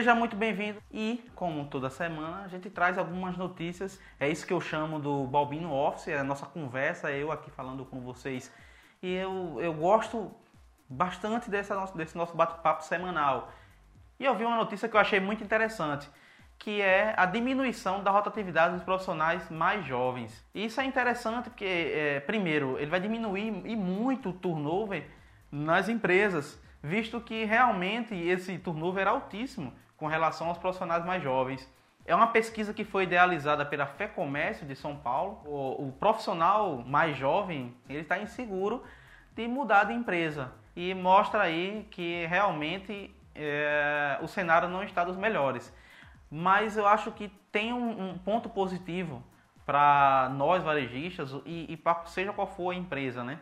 Seja muito bem-vindo e, como toda semana, a gente traz algumas notícias. É isso que eu chamo do Balbino Office, é a nossa conversa, eu aqui falando com vocês. E eu, eu gosto bastante dessa, desse nosso bate-papo semanal. E eu vi uma notícia que eu achei muito interessante, que é a diminuição da rotatividade dos profissionais mais jovens. E isso é interessante porque, é, primeiro, ele vai diminuir e muito o turnover nas empresas visto que realmente esse turnover era altíssimo com relação aos profissionais mais jovens. É uma pesquisa que foi idealizada pela Fé Comércio de São Paulo. O, o profissional mais jovem ele está inseguro de mudar de empresa e mostra aí que realmente é, o cenário não está dos melhores. Mas eu acho que tem um, um ponto positivo para nós varejistas e, e para seja qual for a empresa, né?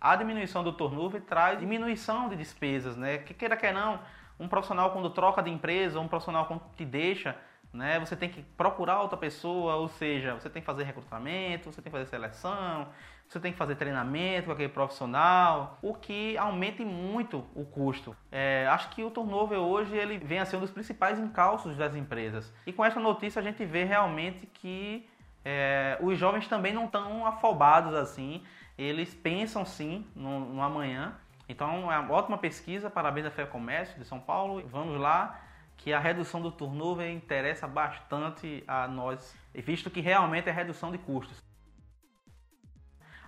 a diminuição do turnover traz diminuição de despesas, né? Que queira que não, um profissional quando troca de empresa, um profissional quando te deixa, né? Você tem que procurar outra pessoa, ou seja, você tem que fazer recrutamento, você tem que fazer seleção, você tem que fazer treinamento com aquele profissional, o que aumente muito o custo. É, acho que o turnover hoje ele vem a ser um dos principais encalços das empresas. E com essa notícia a gente vê realmente que é, os jovens também não estão afobados assim eles pensam sim no, no amanhã. Então é uma ótima pesquisa, parabéns à Fé Comércio de São Paulo. Vamos lá, que a redução do turnover interessa bastante a nós, visto que realmente é redução de custos.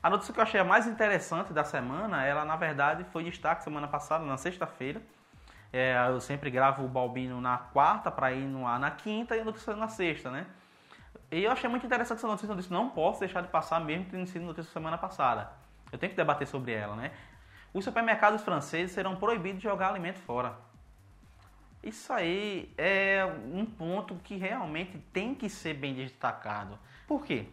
A notícia que eu achei a mais interessante da semana, ela na verdade foi destaque semana passada, na sexta-feira. É, eu sempre gravo o Balbino na quarta para ir no ar na quinta e a notícia na sexta, né? E eu achei muito interessante essa notícia, eu disse, não posso deixar de passar mesmo tendo sido notícia semana passada. Eu tenho que debater sobre ela, né? Os supermercados franceses serão proibidos de jogar alimento fora. Isso aí é um ponto que realmente tem que ser bem destacado. Por quê?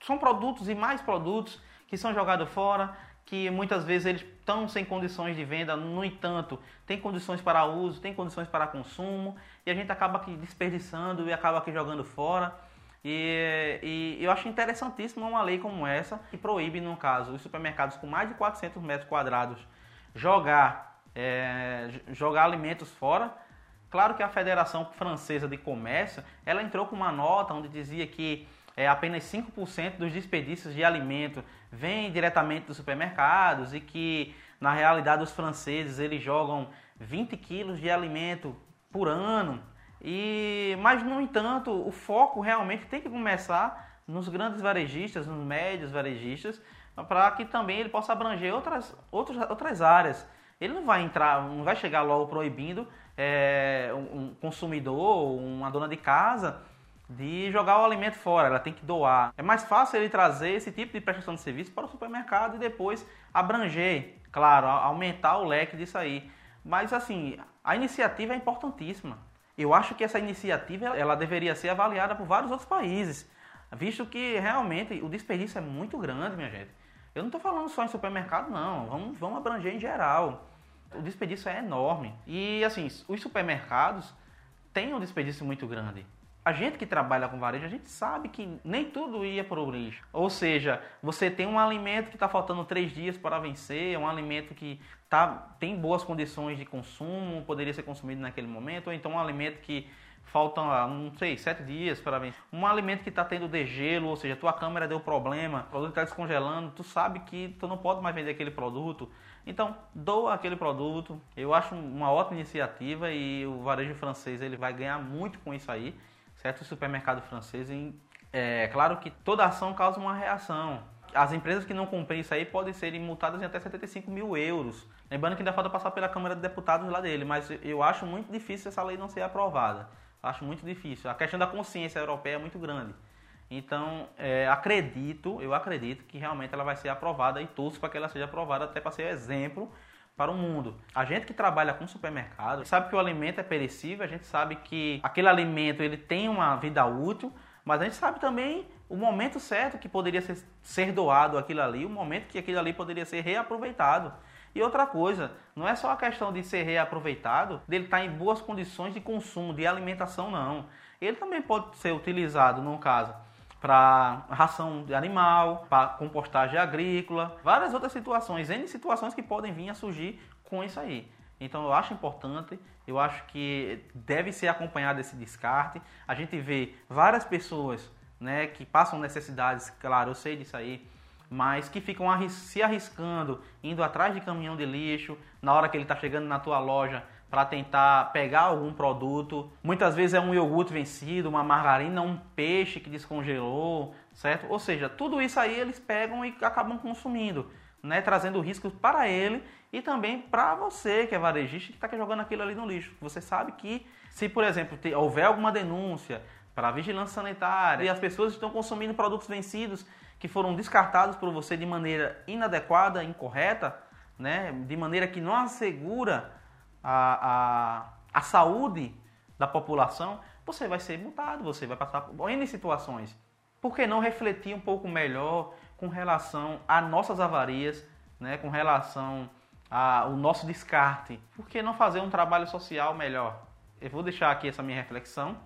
São produtos e mais produtos que são jogados fora, que muitas vezes eles estão sem condições de venda, no entanto, tem condições para uso, tem condições para consumo, e a gente acaba aqui desperdiçando e acaba aqui jogando fora. E, e, eu acho interessantíssimo uma lei como essa, que proíbe, no caso, os supermercados com mais de 400 metros quadrados jogar, é, jogar alimentos fora. Claro que a Federação Francesa de Comércio, ela entrou com uma nota onde dizia que é, apenas 5% dos desperdícios de alimento vêm diretamente dos supermercados e que, na realidade, os franceses eles jogam 20 quilos de alimento por ano e, mas, no entanto, o foco realmente tem que começar nos grandes varejistas, nos médios varejistas, para que também ele possa abranger outras, outras, outras áreas. Ele não vai entrar, não vai chegar logo proibindo é, um consumidor, uma dona de casa, de jogar o alimento fora, ela tem que doar. É mais fácil ele trazer esse tipo de prestação de serviço para o supermercado e depois abranger, claro, aumentar o leque disso aí. Mas assim, a iniciativa é importantíssima. Eu acho que essa iniciativa ela deveria ser avaliada por vários outros países, visto que realmente o desperdício é muito grande, minha gente. Eu não estou falando só em supermercado, não. Vamos, vamos abranger em geral. O desperdício é enorme. E assim, os supermercados têm um desperdício muito grande a gente que trabalha com varejo, a gente sabe que nem tudo ia para o lixo. Ou seja, você tem um alimento que está faltando três dias para vencer, um alimento que tá, tem boas condições de consumo, poderia ser consumido naquele momento, ou então um alimento que faltam, não sei, sete dias para vencer. Um alimento que está tendo degelo, ou seja, tua câmera deu problema, o produto está descongelando, tu sabe que tu não pode mais vender aquele produto. Então, doa aquele produto. Eu acho uma ótima iniciativa e o varejo francês ele vai ganhar muito com isso aí certo supermercado francês. E, é claro que toda ação causa uma reação. As empresas que não cumprem isso aí podem ser multadas em até 75 mil euros. Lembrando que ainda falta passar pela Câmara de Deputados lá dele, mas eu acho muito difícil essa lei não ser aprovada. Acho muito difícil. A questão da consciência europeia é muito grande. Então, é, acredito, eu acredito que realmente ela vai ser aprovada e torço para que ela seja aprovada até para ser exemplo para o mundo. A gente que trabalha com supermercado sabe que o alimento é perecível, a gente sabe que aquele alimento ele tem uma vida útil, mas a gente sabe também o momento certo que poderia ser, ser doado aquilo ali, o momento que aquilo ali poderia ser reaproveitado. E outra coisa, não é só a questão de ser reaproveitado, dele estar em boas condições de consumo, de alimentação, não. Ele também pode ser utilizado, no caso, para ração de animal, para compostagem agrícola, várias outras situações, N situações que podem vir a surgir com isso aí. Então eu acho importante, eu acho que deve ser acompanhado esse descarte. A gente vê várias pessoas né, que passam necessidades, claro, eu sei disso aí, mas que ficam se arriscando, indo atrás de caminhão de lixo, na hora que ele está chegando na tua loja para tentar pegar algum produto. Muitas vezes é um iogurte vencido, uma margarina, um peixe que descongelou, certo? Ou seja, tudo isso aí eles pegam e acabam consumindo, né? trazendo riscos para ele e também para você que é varejista que está jogando aquilo ali no lixo. Você sabe que se, por exemplo, houver alguma denúncia para a vigilância sanitária e as pessoas estão consumindo produtos vencidos que foram descartados por você de maneira inadequada, incorreta, né? de maneira que não assegura a, a, a saúde da população, você vai ser multado, você vai passar por N situações. Por que não refletir um pouco melhor com relação a nossas avarias, né? com relação ao nosso descarte? Por que não fazer um trabalho social melhor? Eu vou deixar aqui essa minha reflexão.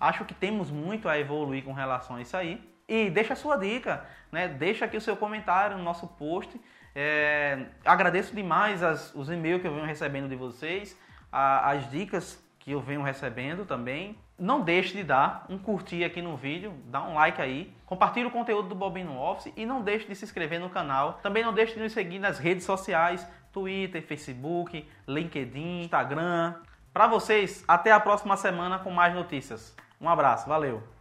Acho que temos muito a evoluir com relação a isso aí. E deixa a sua dica, né? deixa aqui o seu comentário no nosso post. É, agradeço demais as, os e-mails que eu venho recebendo de vocês, a, as dicas que eu venho recebendo também. Não deixe de dar um curtir aqui no vídeo, dá um like aí, compartilhe o conteúdo do Bobino Office e não deixe de se inscrever no canal. Também não deixe de nos seguir nas redes sociais, Twitter, Facebook, LinkedIn, Instagram. Para vocês, até a próxima semana com mais notícias. Um abraço, valeu!